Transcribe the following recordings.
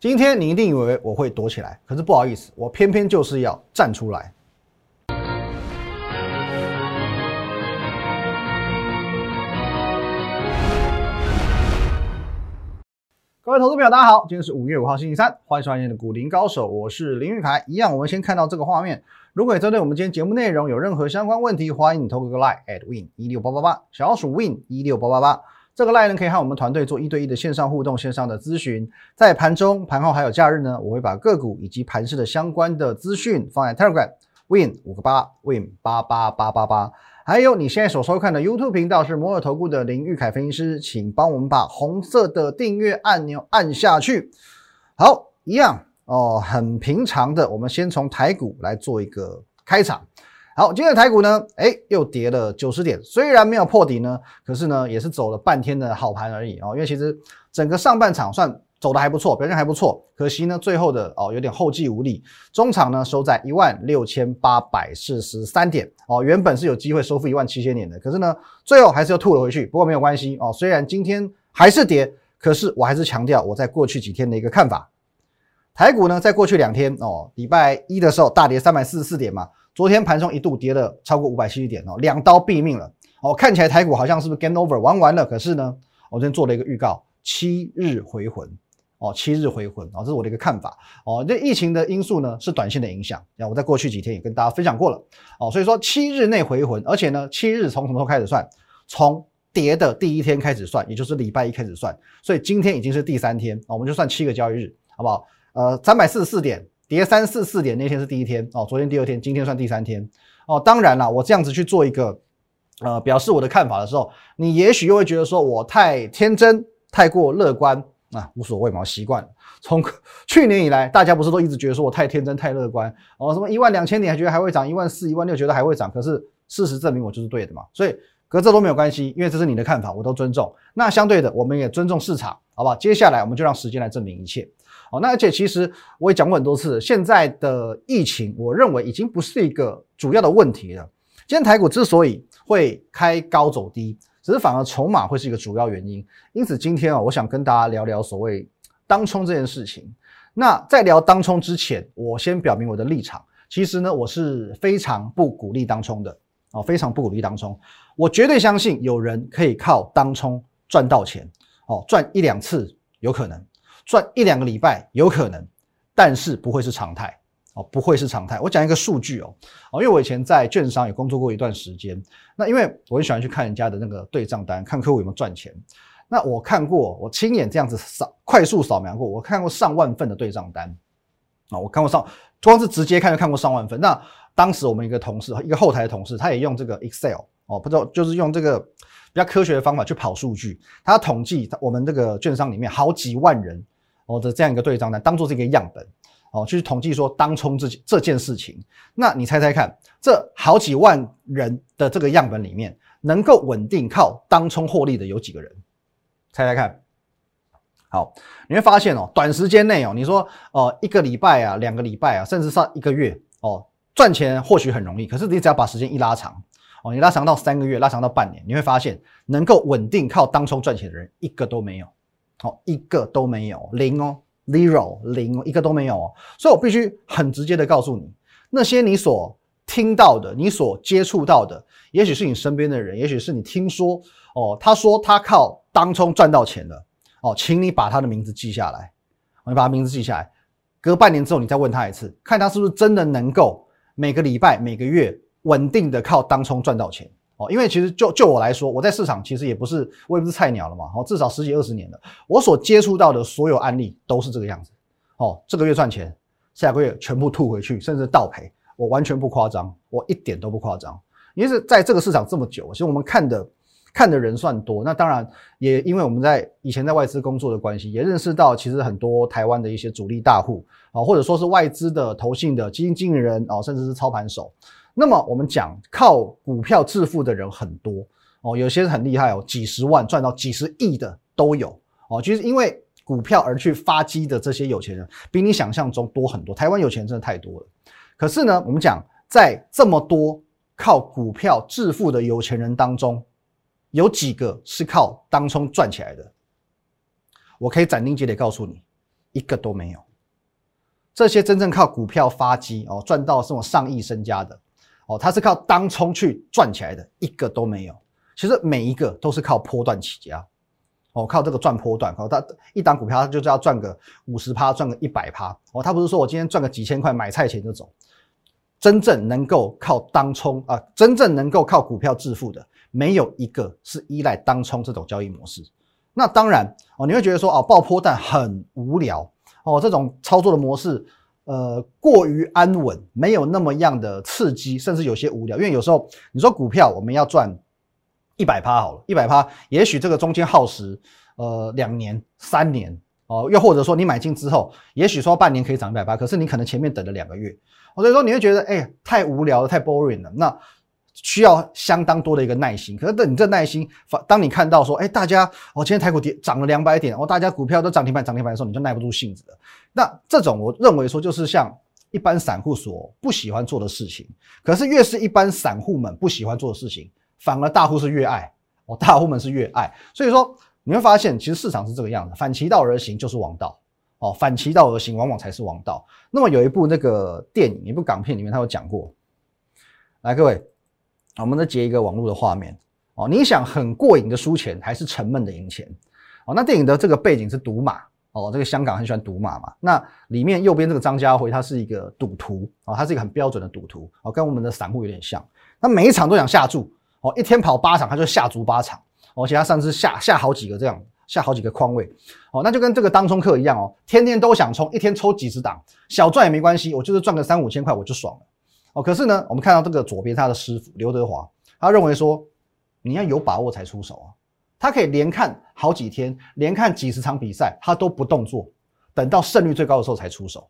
今天你一定以为我会躲起来，可是不好意思，我偏偏就是要站出来。各位投资朋友，大家好，今天是五月五号星期三，欢迎收看今天的股林高手，我是林玉凯。一样，我们先看到这个画面。如果针对我们今天节目内容有任何相关问题，欢迎你透过个 line at win 一六八八八，小老鼠 win 一六八八八。这个 line 呢，可以和我们团队做一对一的线上互动、线上的咨询。在盘中、盘后还有假日呢，我会把个股以及盘市的相关的资讯放在 Telegram Win 五个八 Win 八八八八八。还有你现在所收看的 YouTube 频道是摩尔投顾的林玉凯分析师，请帮我们把红色的订阅按钮按下去。好，一样哦，很平常的，我们先从台股来做一个开场。好，今天的台股呢，哎，又跌了九十点，虽然没有破底呢，可是呢，也是走了半天的好盘而已哦。因为其实整个上半场算走的还不错，表现还不错，可惜呢，最后的哦有点后继无力，中场呢收在一万六千八百四十三点哦，原本是有机会收复一万七千点的，可是呢，最后还是又吐了回去。不过没有关系哦，虽然今天还是跌，可是我还是强调我在过去几天的一个看法，台股呢，在过去两天哦，礼拜一的时候大跌三百四十四点嘛。昨天盘中一度跌了超过五百七十点哦，两刀毙命了哦。看起来台股好像是不是 game over 玩完了？可是呢，我昨天做了一个预告，七日回魂哦，七日回魂哦，这是我的一个看法哦。这疫情的因素呢是短线的影响，那我在过去几天也跟大家分享过了哦。所以说七日内回魂，而且呢，七日从什么时候开始算？从跌的第一天开始算，也就是礼拜一开始算。所以今天已经是第三天哦，我们就算七个交易日，好不好？呃，三百四十四点。跌三四四点那天是第一天哦，昨天第二天，今天算第三天哦。当然了，我这样子去做一个呃表示我的看法的时候，你也许又会觉得说我太天真、太过乐观啊，无所谓嘛，习惯。从去年以来，大家不是都一直觉得说我太天真、太乐观哦？什么一万两千点还觉得还会涨，一万四、一万六觉得还会涨，可是事实证明我就是对的嘛。所以隔这都没有关系，因为这是你的看法，我都尊重。那相对的，我们也尊重市场，好不好？接下来我们就让时间来证明一切。哦，那而且其实我也讲过很多次，现在的疫情，我认为已经不是一个主要的问题了。今天台股之所以会开高走低，只是反而筹码会是一个主要原因。因此今天啊，我想跟大家聊聊所谓当冲这件事情。那在聊当冲之前，我先表明我的立场。其实呢，我是非常不鼓励当冲的哦，非常不鼓励当冲。我绝对相信有人可以靠当冲赚到钱哦，赚一两次有可能。赚一两个礼拜有可能，但是不会是常态哦，不会是常态。我讲一个数据哦，哦，因为我以前在券商也工作过一段时间，那因为我很喜欢去看人家的那个对账单，看客户有没有赚钱。那我看过，我亲眼这样子扫快速扫描过，我看过上万份的对账单啊，我看过上，光是直接看就看过上万份。那当时我们一个同事，一个后台的同事，他也用这个 Excel 哦，不知道就是用这个比较科学的方法去跑数据，他统计我们这个券商里面好几万人。哦的这样一个对账单，当做是一个样本，哦，去统计说当冲这这件事情。那你猜猜看，这好几万人的这个样本里面，能够稳定靠当冲获利的有几个人？猜猜看。好，你会发现哦，短时间内哦，你说哦一个礼拜啊，两个礼拜啊，甚至上一个月哦，赚钱或许很容易，可是你只要把时间一拉长，哦，你拉长到三个月，拉长到半年，你会发现能够稳定靠当冲赚钱的人一个都没有。好，一个都没有，零哦，zero 零，一个都没有哦。所以我必须很直接的告诉你，那些你所听到的、你所接触到的，也许是你身边的人，也许是你听说哦，他说他靠当冲赚到钱了哦，请你把他的名字记下来，你把他名字记下来，隔半年之后你再问他一次，看他是不是真的能够每个礼拜、每个月稳定的靠当冲赚到钱。哦，因为其实就就我来说，我在市场其实也不是，我也不是菜鸟了嘛。哦，至少十几二十年了，我所接触到的所有案例都是这个样子。哦，这个月赚钱，下个月全部吐回去，甚至倒赔，我完全不夸张，我一点都不夸张。因为是在这个市场这么久，其实我们看的看的人算多，那当然也因为我们在以前在外资工作的关系，也认识到其实很多台湾的一些主力大户啊，或者说是外资的投信的基金经理人啊，甚至是操盘手。那么我们讲靠股票致富的人很多哦，有些很厉害哦，几十万赚到几十亿的都有哦。其实因为股票而去发迹的这些有钱人，比你想象中多很多。台湾有钱人真的太多了。可是呢，我们讲在这么多靠股票致富的有钱人当中，有几个是靠当冲赚起来的？我可以斩钉截铁告诉你，一个都没有。这些真正靠股票发迹哦赚到这种上亿身家的哦，他是靠当冲去赚起来的，一个都没有。其实每一个都是靠波段起家哦，靠这个赚波段哦，他一档股票他就是要赚个五十趴，赚个一百趴哦，他不是说我今天赚个几千块买菜钱就走。真正能够靠当冲啊，真正能够靠股票致富的，没有一个是依赖当冲这种交易模式。那当然哦，你会觉得说哦，爆破蛋很无聊哦，这种操作的模式，呃，过于安稳，没有那么样的刺激，甚至有些无聊。因为有时候你说股票我们要赚一百趴好了，一百趴，也许这个中间耗时呃两年、三年哦，又或者说你买进之后，也许说半年可以涨一百趴，可是你可能前面等了两个月。所以说你会觉得，哎，太无聊了，太 boring 了。那需要相当多的一个耐心。可是等你这耐心，反当你看到说，哎，大家，哦，今天台股跌涨了两百点，哦，大家股票都涨停板涨停板的时候，你就耐不住性子了。那这种我认为说，就是像一般散户所不喜欢做的事情。可是越是一般散户们不喜欢做的事情，反而大户是越爱，哦，大户们是越爱。所以说你会发现，其实市场是这个样子，反其道而行就是王道。哦，反其道而行，往往才是王道。那么有一部那个电影，一部港片里面，他有讲过。来，各位，我们再截一个网络的画面。哦，你想很过瘾的输钱，还是沉闷的赢钱？哦，那电影的这个背景是赌马。哦，这个香港很喜欢赌马嘛。那里面右边这个张家辉，他是一个赌徒。哦，他是一个很标准的赌徒。哦，跟我们的散户有点像。他每一场都想下注。哦，一天跑八场，他就下足八场。而且他上次下下好几个这样。下好几个框位，哦，那就跟这个当冲客一样哦，天天都想冲，一天抽几十档，小赚也没关系，我就是赚个三五千块我就爽了，可是呢，我们看到这个左边他的师傅刘德华，他认为说你要有把握才出手啊，他可以连看好几天，连看几十场比赛，他都不动作，等到胜率最高的时候才出手，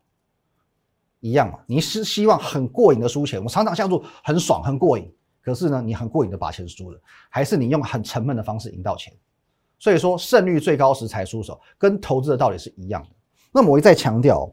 一样嘛，你是希望很过瘾的输钱，我场场下注很爽很过瘾，可是呢，你很过瘾的把钱输了，还是你用很沉闷的方式赢到钱？所以说胜率最高时才出手，跟投资的道理是一样的。那么我一再强调，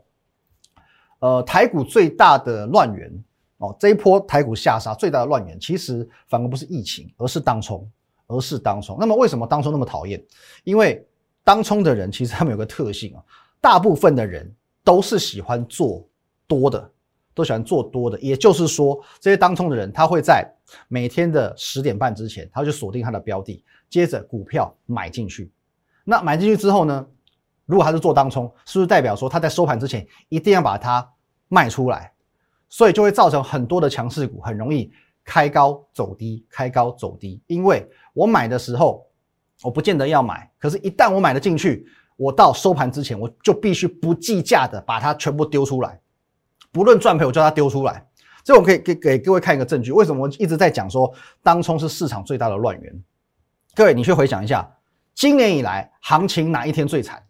呃，台股最大的乱源哦，这一波台股下杀最大的乱源，其实反而不是疫情，而是当冲，而是当冲。那么为什么当冲那么讨厌？因为当冲的人其实他们有个特性啊，大部分的人都是喜欢做多的，都喜欢做多的。也就是说，这些当冲的人，他会在每天的十点半之前，他就锁定他的标的。接着股票买进去，那买进去之后呢？如果他是做当冲，是不是代表说他在收盘之前一定要把它卖出来？所以就会造成很多的强势股很容易开高走低，开高走低。因为我买的时候我不见得要买，可是，一旦我买了进去，我到收盘之前我就必须不计价的把它全部丢出来，不论赚赔，我叫它丢出来。这我可以给给各位看一个证据，为什么我一直在讲说当冲是市场最大的乱源？各位，你去回想一下，今年以来行情哪一天最惨？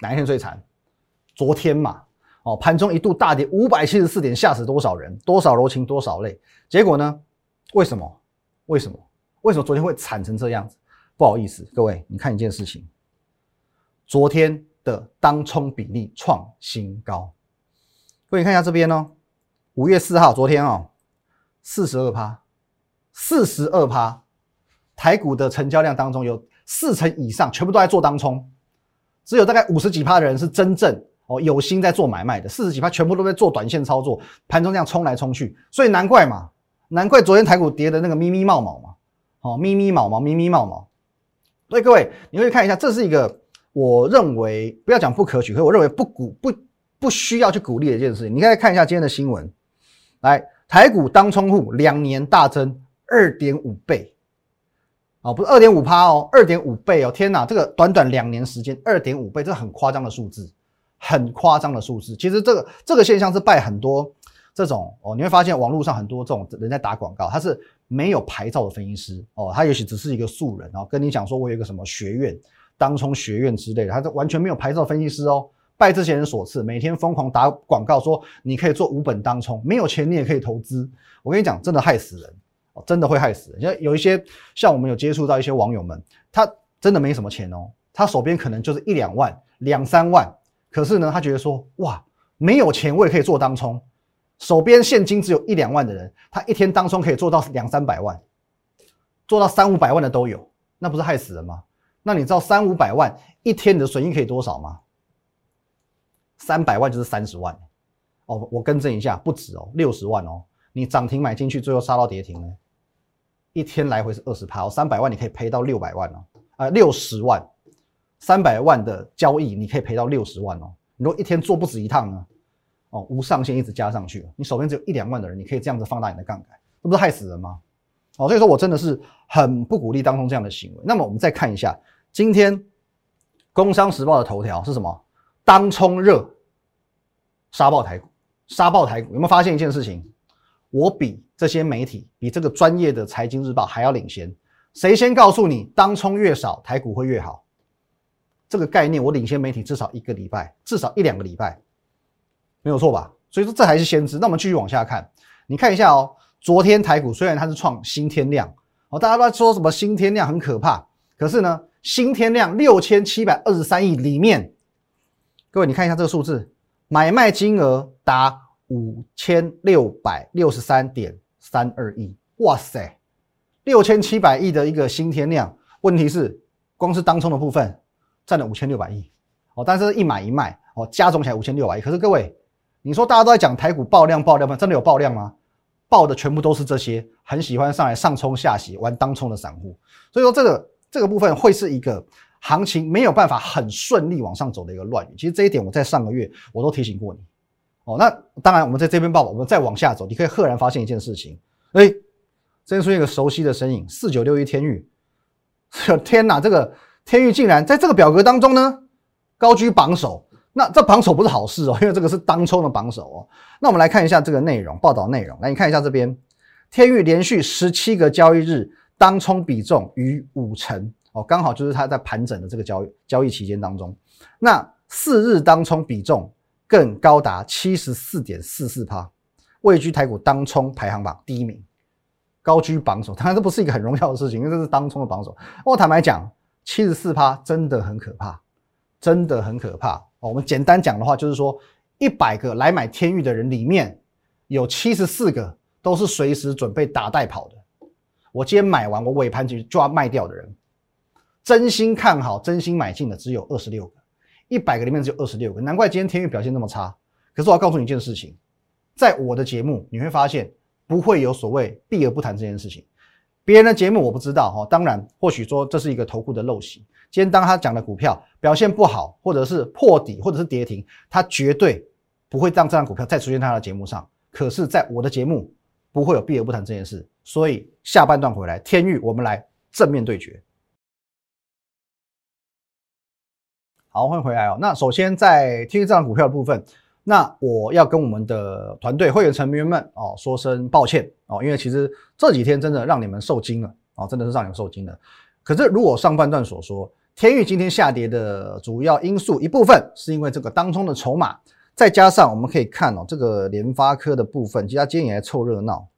哪一天最惨？昨天嘛，哦，盘中一度大跌五百七十四点，吓死多少人？多少柔情，多少泪？结果呢？为什么？为什么？为什么昨天会惨成这样子？不好意思，各位，你看一件事情，昨天的当冲比例创新高。各位，看一下这边哦，五月四号，昨天哦，四十二趴，四十二趴。台股的成交量当中，有四成以上全部都在做当冲，只有大概五十几趴的人是真正哦有心在做买卖的，四十几趴全部都在做短线操作，盘中这样冲来冲去，所以难怪嘛，难怪昨天台股跌的那个咪咪冒冒嘛，哦咪咪冒冒咪咪冒冒。所以各位，你可以看一下，这是一个我认为不要讲不可取，可我认为不鼓不不需要去鼓励的一件事情。你可以看一下今天的新闻，来台股当冲户两年大增二点五倍。哦，不是二点五趴哦，二点五倍哦！天哪，这个短短两年时间，二点五倍，这很夸张的数字，很夸张的数字。其实这个这个现象是拜很多这种哦，你会发现网络上很多这种人在打广告，他是没有牌照的分析师哦，他也许只是一个素人哦，跟你讲说我有一个什么学院，当冲学院之类的，他是完全没有牌照分析师哦，拜这些人所赐，每天疯狂打广告说你可以做五本当冲，没有钱你也可以投资。我跟你讲，真的害死人哦。真的会害死人，像有一些像我们有接触到一些网友们，他真的没什么钱哦，他手边可能就是一两万、两三万，可是呢，他觉得说哇，没有钱我也可以做当冲，手边现金只有一两万的人，他一天当冲可以做到两三百万，做到三五百万的都有，那不是害死人吗？那你知道三五百万一天你的损益可以多少吗？三百万就是三十万。哦，我更正一下，不止哦，六十万哦。你涨停买进去，最后杀到跌停呢，一天来回是二十趴哦，三百万你可以赔到六百万哦，啊，六十万，三百万的交易你可以赔到六十万哦。你如果一天做不止一趟呢，哦，无上限一直加上去，你手边只有一两万的人，你可以这样子放大你的杠杆，这不是害死人吗？哦，所以说我真的是很不鼓励当中这样的行为。那么我们再看一下今天《工商时报》的头条是什么？当冲热，杀爆台股。杀爆台股，有没有发现一件事情？我比这些媒体，比这个专业的财经日报还要领先。谁先告诉你当冲越少，台股会越好？这个概念我领先媒体至少一个礼拜，至少一两个礼拜，没有错吧？所以说这还是先知。那我们继续往下看，你看一下哦。昨天台股虽然它是创新天量哦，大家都在说什么新天量很可怕，可是呢，新天量六千七百二十三亿里面，各位你看一下这个数字。买卖金额达五千六百六十三点三二亿，哇塞，六千七百亿的一个新天量。问题是，光是当冲的部分占了五千六百亿哦，但是一买一卖哦，加总起来五千六百亿。可是各位，你说大家都在讲台股爆量爆量吗？真的有爆量吗？爆的全部都是这些很喜欢上来上冲下洗玩当冲的散户。所以说这个这个部分会是一个。行情没有办法很顺利往上走的一个乱，其实这一点我在上个月我都提醒过你哦。那当然，我们在这边报，我们再往下走，你可以赫然发现一件事情，哎，这边出现一个熟悉的身影，四九六一天域，天哪，这个天域竟然在这个表格当中呢高居榜首，那这榜首不是好事哦，因为这个是当冲的榜首哦。那我们来看一下这个内容，报道内容，来你看一下这边，天域连续十七个交易日当冲比重逾五成。哦，刚好就是它在盘整的这个交易交易期间当中，那四日当冲比重更高达七十四点四四趴，位居台股当冲排行榜第一名，高居榜首。当然这不是一个很荣耀的事情，因为这是当冲的榜首。我坦白讲，七十四趴真的很可怕，真的很可怕哦。我们简单讲的话，就是说一百个来买天域的人里面有七十四个都是随时准备打带跑的。我今天买完，我尾盘就就要卖掉的人。真心看好、真心买进的只有二十六个，一百个里面只有二十六个，难怪今天天域表现那么差。可是我要告诉你一件事情，在我的节目你会发现不会有所谓避而不谈这件事情。别人的节目我不知道哈，当然或许说这是一个投顾的陋习。今天当他讲的股票表现不好，或者是破底，或者是跌停，他绝对不会让这张股票再出现他的节目上。可是，在我的节目不会有避而不谈这件事。所以下半段回来，天域我们来正面对决。好，欢迎回来哦。那首先在听这张股票的部分，那我要跟我们的团队会员成员们哦说声抱歉哦，因为其实这几天真的让你们受惊了哦，真的是让你们受惊了。可是如果上半段所说，天域今天下跌的主要因素一部分是因为这个当中的筹码，再加上我们可以看哦，这个联发科的部分，其实它今天也在凑热闹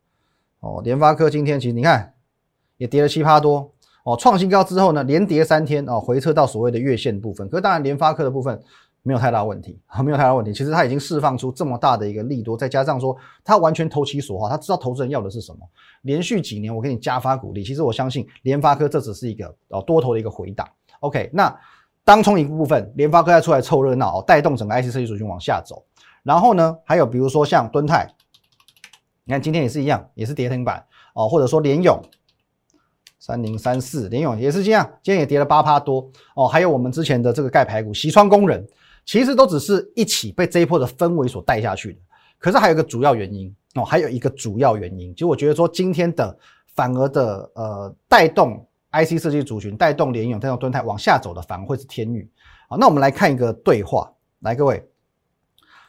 哦。联发科今天其实你看也跌了七八多。哦，创新高之后呢，连跌三天哦，回撤到所谓的月线部分。可是当然，联发科的部分没有太大问题啊，没有太大问题。其实它已经释放出这么大的一个利多，再加上说它完全投其所好，它知道投资人要的是什么。连续几年我给你加发鼓励，其实我相信联发科这只是一个哦多头的一个回档。OK，那当冲一部分，联发科再出来凑热闹，带动整个 IC 设计族群往下走。然后呢，还有比如说像敦泰，你看今天也是一样，也是跌停板哦，或者说联勇。三零三四联勇也是这样，今天也跌了八趴多哦。还有我们之前的这个钙排骨、西川工人，其实都只是一起被这一波的氛围所带下去的。可是还有一个主要原因哦，还有一个主要原因，其实我觉得说今天的反而的呃带动 IC 设计族群、带动联勇、带动敦泰往下走的，反而会是天宇。好，那我们来看一个对话，来各位，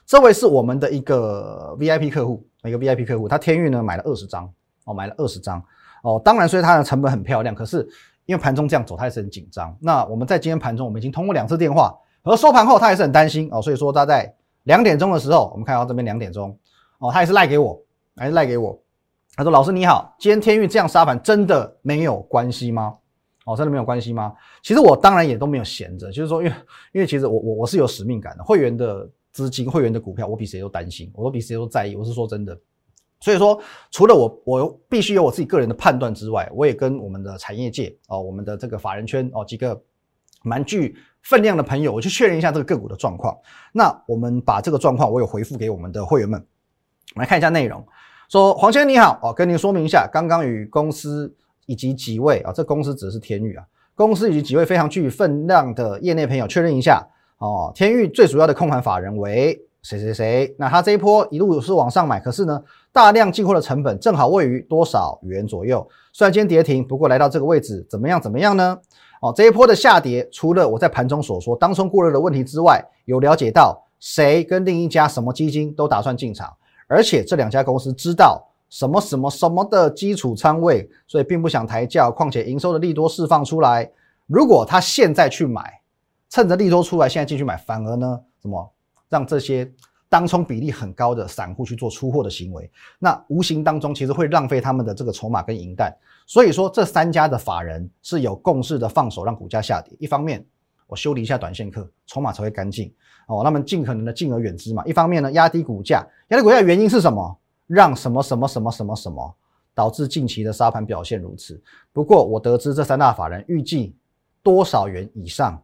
这位是我们的一个 VIP 客户，一个 VIP 客户，他天宇呢买了二十张哦，买了二十张。哦，当然，所以它的成本很漂亮。可是因为盘中这样走，他也是很紧张。那我们在今天盘中，我们已经通过两次电话，而收盘后他也是很担心哦。所以说他在两点钟的时候，我们看到这边两点钟，哦，他也是赖给我，还是赖给我。他说：“老师你好，今天天运这样杀盘，真的没有关系吗？哦，真的没有关系吗？其实我当然也都没有闲着，就是说，因为因为其实我我我是有使命感的，会员的资金、会员的股票，我比谁都担心，我都比谁都在意。我是说真的。”所以说，除了我，我必须有我自己个人的判断之外，我也跟我们的产业界哦，我们的这个法人圈哦几个蛮具分量的朋友，我去确认一下这个个股的状况。那我们把这个状况，我有回复给我们的会员们，我们来看一下内容。说黄先生你好，哦，跟您说明一下，刚刚与公司以及几位啊，这公司指的是天宇啊，公司以及几位非常具分量的业内朋友确认一下，哦，天宇最主要的控盘法人为谁谁谁？那他这一波一路是往上买，可是呢，大量进货的成本正好位于多少元左右？虽然今天跌停，不过来到这个位置怎么样？怎么样呢？哦，这一波的下跌，除了我在盘中所说当冲过热的问题之外，有了解到谁跟另一家什么基金都打算进场。而且这两家公司知道什么什么什么的基础仓位，所以并不想抬价。况且营收的利多释放出来，如果他现在去买，趁着利多出来现在进去买，反而呢，怎么让这些当冲比例很高的散户去做出货的行为？那无形当中其实会浪费他们的这个筹码跟银弹。所以说，这三家的法人是有共识的放手让股价下跌。一方面，我修理一下短线客，筹码才会干净。哦，那么尽可能的敬而远之嘛。一方面呢，压低股价，压低股价的原因是什么？让什么什么什么什么什么导致近期的沙盘表现如此。不过我得知这三大法人预计多少元以上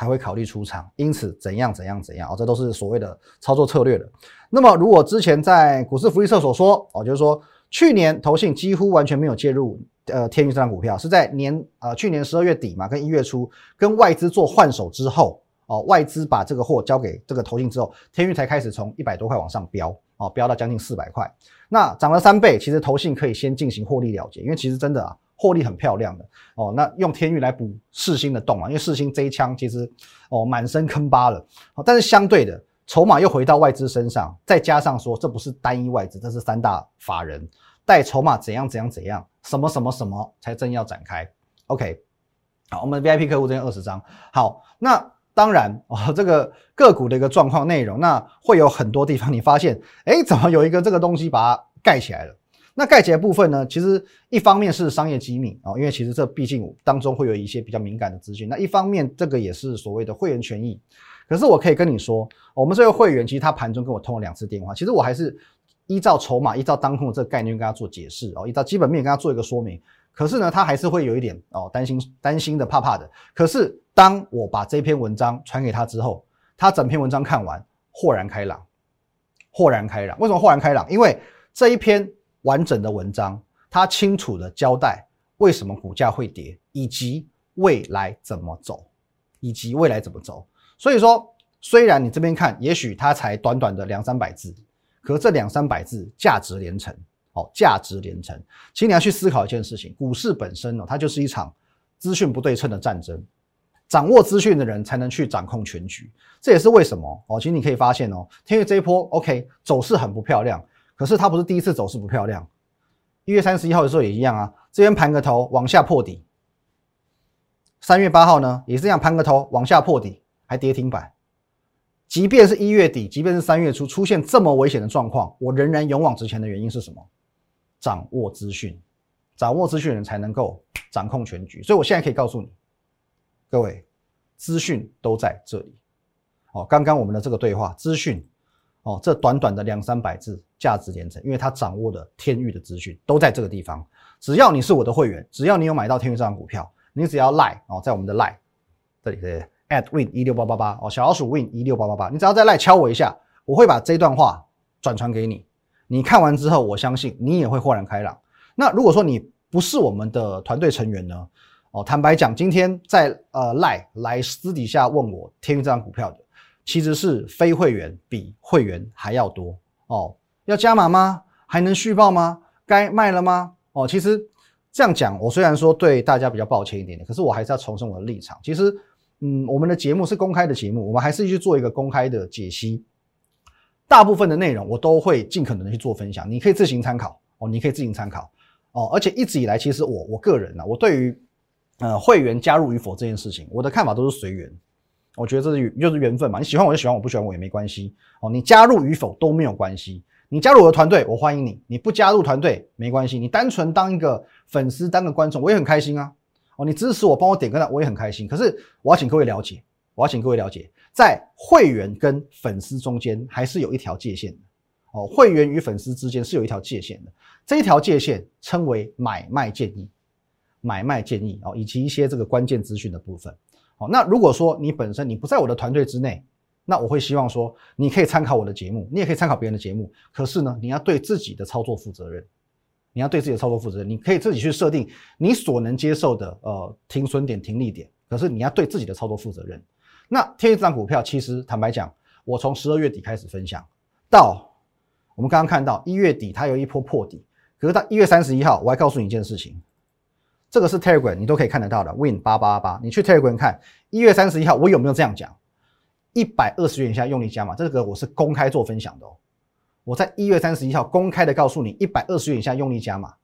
才会考虑出场，因此怎样怎样怎样哦，这都是所谓的操作策略的。那么如果之前在股市福利社所说哦，就是说去年投信几乎完全没有介入呃天宇这张股票，是在年呃去年十二月底嘛，跟一月初跟外资做换手之后。哦，外资把这个货交给这个投信之后，天域才开始从一百多块往上飙，哦，飙到将近四百块，那涨了三倍。其实投信可以先进行获利了结，因为其实真的啊，获利很漂亮的哦。那用天域来补世星的洞啊，因为世星这一枪其实哦满身坑疤了，但是相对的筹码又回到外资身上，再加上说这不是单一外资，这是三大法人带筹码怎样怎样怎样，什么什么什么才正要展开。OK，好，我们 VIP 客户这边二十张，好，那。当然哦，这个个股的一个状况内容，那会有很多地方你发现，哎，怎么有一个这个东西把它盖起来了？那盖起来部分呢，其实一方面是商业机密哦，因为其实这毕竟当中会有一些比较敏感的资讯。那一方面，这个也是所谓的会员权益。可是我可以跟你说，我们这位会员其实他盘中跟我通了两次电话，其实我还是依照筹码、依照当空的这个概念跟他做解释哦，依照基本面跟他做一个说明。可是呢，他还是会有一点哦担心、担心的、怕怕的。可是当我把这篇文章传给他之后，他整篇文章看完，豁然开朗，豁然开朗。为什么豁然开朗？因为这一篇完整的文章，他清楚的交代为什么股价会跌，以及未来怎么走，以及未来怎么走。所以说，虽然你这边看，也许它才短短的两三百字，可这两三百字价值连城。哦，价值连城，请你要去思考一件事情：股市本身呢，它就是一场资讯不对称的战争。掌握资讯的人才能去掌控全局。这也是为什么哦。其实你可以发现哦，天宇这一波 OK 走势很不漂亮，可是它不是第一次走势不漂亮。一月三十一号的时候也一样啊，这边盘个头往下破底。三月八号呢，也是这样盘个头往下破底，还跌停板。即便是一月底，即便是三月初出现这么危险的状况，我仍然勇往直前的原因是什么？掌握资讯，掌握资讯的人才能够掌控全局。所以我现在可以告诉你，各位，资讯都在这里。哦，刚刚我们的这个对话，资讯，哦，这短短的两三百字，价值连城，因为他掌握的天域的资讯都在这个地方。只要你是我的会员，只要你有买到天域这张股票，你只要赖哦，在我们的赖这里的 at win 一六八八八哦，小老鼠 win 一六八八八，你只要在赖敲我一下，我会把这段话转传给你。你看完之后，我相信你也会豁然开朗。那如果说你不是我们的团队成员呢？哦，坦白讲，今天在呃赖来私底下问我天宇这张股票的，其实是非会员比会员还要多哦。要加码吗？还能续报吗？该卖了吗？哦，其实这样讲，我虽然说对大家比较抱歉一点点，可是我还是要重申我的立场。其实，嗯，我们的节目是公开的节目，我们还是去做一个公开的解析。大部分的内容我都会尽可能的去做分享，你可以自行参考哦，你可以自行参考哦。而且一直以来，其实我我个人呢，我对于呃会员加入与否这件事情，我的看法都是随缘。我觉得这是就是缘分嘛，你喜欢我就喜欢，我不喜欢我也没关系哦。你加入与否都没有关系，你加入我的团队，我欢迎你；你不加入团队没关系，你单纯当一个粉丝、当个观众，我也很开心啊。哦，你支持我，帮我点个赞，我也很开心。可是我要请各位了解，我要请各位了解。在会员跟粉丝中间还是有一条界限的哦，会员与粉丝之间是有一条界限的，这一条界限称为买卖建议，买卖建议哦，以及一些这个关键资讯的部分哦，那如果说你本身你不在我的团队之内，那我会希望说你可以参考我的节目，你也可以参考别人的节目。可是呢，你要对自己的操作负责任，你要对自己的操作负责任。你可以自己去设定你所能接受的呃停损点、停利点，可是你要对自己的操作负责任。那天宇这张股票，其实坦白讲，我从十二月底开始分享，到我们刚刚看到一月底它有一波破底，可是到一月三十一号，我还告诉你一件事情。这个是 Telegram，你都可以看得到的。Win 八八八，你去 Telegram 看，一月三十一号我有没有这样讲？一百二十元以下用力加码，这个我是公开做分享的哦。我在一月三十一号公开的告诉你，一百二十元以下用力加码，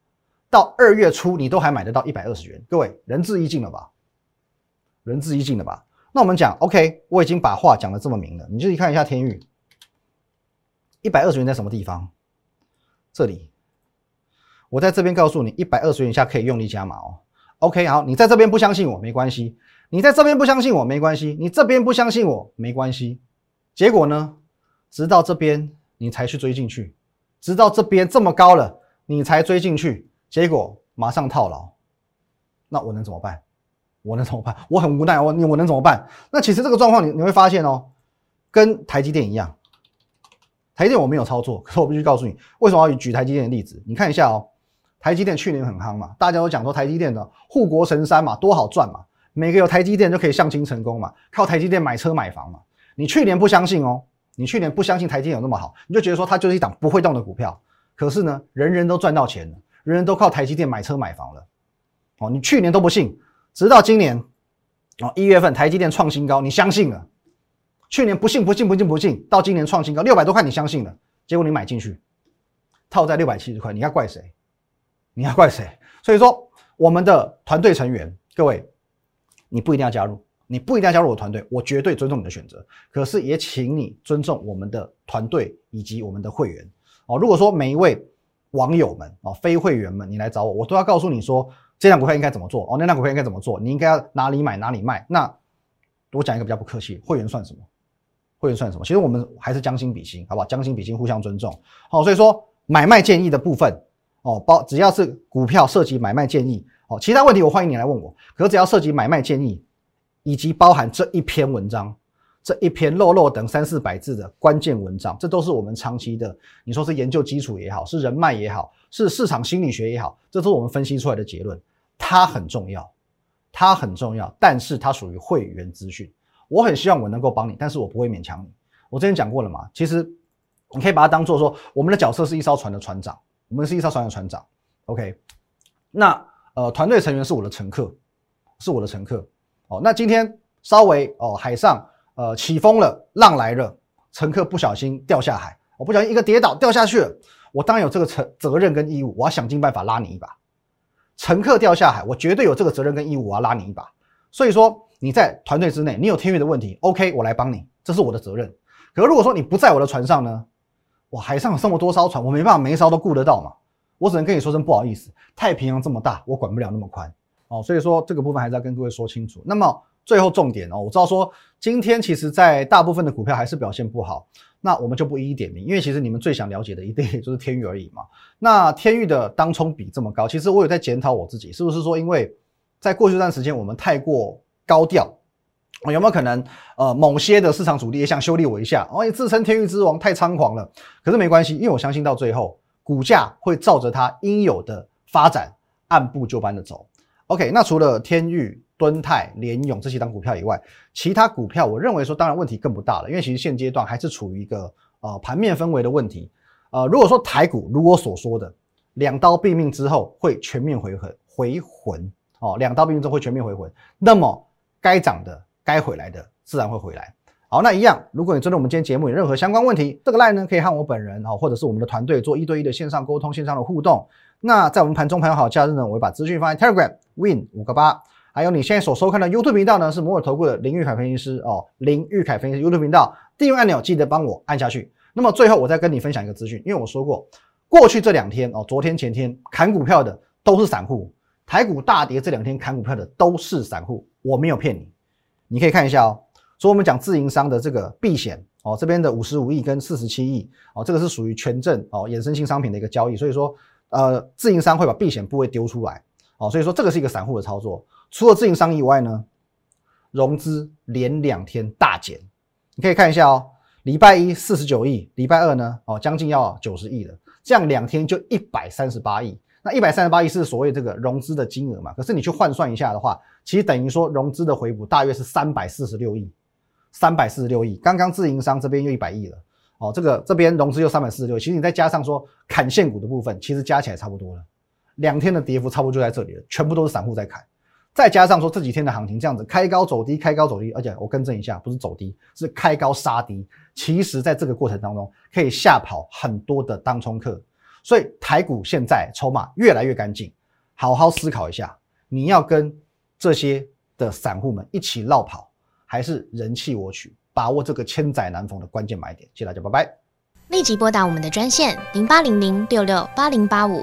到二月初你都还买得到一百二十元。各位，仁至义尽了吧？仁至义尽了吧？那我们讲 OK，我已经把话讲的这么明了，你就去看一下天域，一百二十元在什么地方？这里。我在这边告诉你，一百二十元以下可以用力加码哦。OK，好，你在这边不相信我没关系，你在这边不相信我没关系，你这边不相信我没关系。结果呢，直到这边你才去追进去，直到这边这么高了你才追进去，结果马上套牢。那我能怎么办？我能怎么办？我很无奈，我你我能怎么办？那其实这个状况你你会发现哦，跟台积电一样，台积电我没有操作，可是我必须告诉你，为什么要举台积电的例子？你看一下哦。台积电去年很夯嘛，大家都讲说台积电的护国神山嘛，多好赚嘛，每个有台积电就可以相亲成功嘛，靠台积电买车买房嘛。你去年不相信哦，你去年不相信台积电有那么好，你就觉得说它就是一档不会动的股票。可是呢，人人都赚到钱了，人人都靠台积电买车买房了。哦，你去年都不信，直到今年哦一月份台积电创新高，你相信了。去年不信不信不信不信，到今年创新高六百多块，你相信了，结果你买进去，套在六百七十块，你要怪谁？你要怪谁？所以说，我们的团队成员，各位，你不一定要加入，你不一定要加入我团队，我绝对尊重你的选择。可是也请你尊重我们的团队以及我们的会员哦。如果说每一位网友们啊，非会员们，你来找我，我都要告诉你说，这档股票应该怎么做哦，那档股票应该怎么做，你应该要哪里买哪里卖。那我讲一个比较不客气，会员算什么？会员算什么？其实我们还是将心比心，好不好？将心比心，互相尊重。好，所以说买卖建议的部分。哦，包只要是股票涉及买卖建议，哦，其他问题我欢迎你来问我。可只要涉及买卖建议，以及包含这一篇文章，这一篇漏漏等三四百字的关键文章，这都是我们长期的，你说是研究基础也好，是人脉也好，是市场心理学也好，这都是我们分析出来的结论。它很重要，它很重要，但是它属于会员资讯。我很希望我能够帮你，但是我不会勉强你。我之前讲过了嘛，其实你可以把它当做说，我们的角色是一艘船的船长。我们是一艘船的船长，OK，那呃团队成员是我的乘客，是我的乘客哦。那今天稍微哦海上呃起风了，浪来了，乘客不小心掉下海，我不小心一个跌倒掉下去了，我当然有这个责责任跟义务，我要想尽办法拉你一把。乘客掉下海，我绝对有这个责任跟义务，我要拉你一把。所以说你在团队之内，你有天运的问题，OK，我来帮你，这是我的责任。可如果说你不在我的船上呢？哇，海上有这么多艘船，我没办法每一艘都顾得到嘛。我只能跟你说声不好意思，太平洋这么大，我管不了那么宽哦。所以说这个部分还是要跟各位说清楚。那么最后重点哦，我知道说今天其实在大部分的股票还是表现不好，那我们就不一一点名，因为其实你们最想了解的一定也就是天域而已嘛。那天域的当冲比这么高，其实我有在检讨我自己，是不是说因为在过去这段时间我们太过高调？有没有可能，呃，某些的市场主力也想修理我一下？哦，你自称天域之王太猖狂了。可是没关系，因为我相信到最后，股价会照着它应有的发展，按部就班的走。OK，那除了天域、敦泰、联勇这些档股票以外，其他股票我认为说，当然问题更不大了，因为其实现阶段还是处于一个呃盘面氛围的问题。呃，如果说台股如我所说的两刀毙命之后会全面回魂回魂哦，两刀毙命之后会全面回魂，那么该涨的。该回来的自然会回来。好，那一样，如果你针对我们今天节目有任何相关问题，这个 line 呢可以和我本人啊，或者是我们的团队做一对一的线上沟通、线上的互动。那在我们盘中盘好假日呢，我会把资讯放在 Telegram Win 五个八，还有你现在所收看的 YouTube 频道呢是摩尔投顾的林玉凯分析师哦，林玉凯分析师 YouTube 频道订阅按钮记得帮我按下去。那么最后我再跟你分享一个资讯，因为我说过，过去这两天哦，昨天前天砍股票的都是散户，台股大跌这两天砍股票的都是散户，我没有骗你。你可以看一下哦，所以我们讲自营商的这个避险哦，这边的五十五亿跟四十七亿哦，这个是属于权证哦，衍生性商品的一个交易，所以说呃，自营商会把避险部位丢出来哦，所以说这个是一个散户的操作。除了自营商以外呢，融资连两天大减，你可以看一下哦，礼拜一四十九亿，礼拜二呢，哦，将近要九十亿了，这样两天就一百三十八亿。那一百三十八亿是所谓这个融资的金额嘛？可是你去换算一下的话，其实等于说融资的回补大约是三百四十六亿，三百四十六亿。刚刚自营商这边又一百亿了，哦，这个这边融资又三百四十六，其实你再加上说砍现股的部分，其实加起来差不多了。两天的跌幅差不多就在这里了，全部都是散户在砍。再加上说这几天的行情这样子开高走低，开高走低，而且我更正一下，不是走低，是开高杀低。其实在这个过程当中，可以吓跑很多的当冲客。所以台股现在筹码越来越干净，好好思考一下，你要跟这些的散户们一起绕跑，还是人气我取，把握这个千载难逢的关键买点。谢谢大家，拜拜。立即拨打我们的专线零八零零六六八零八五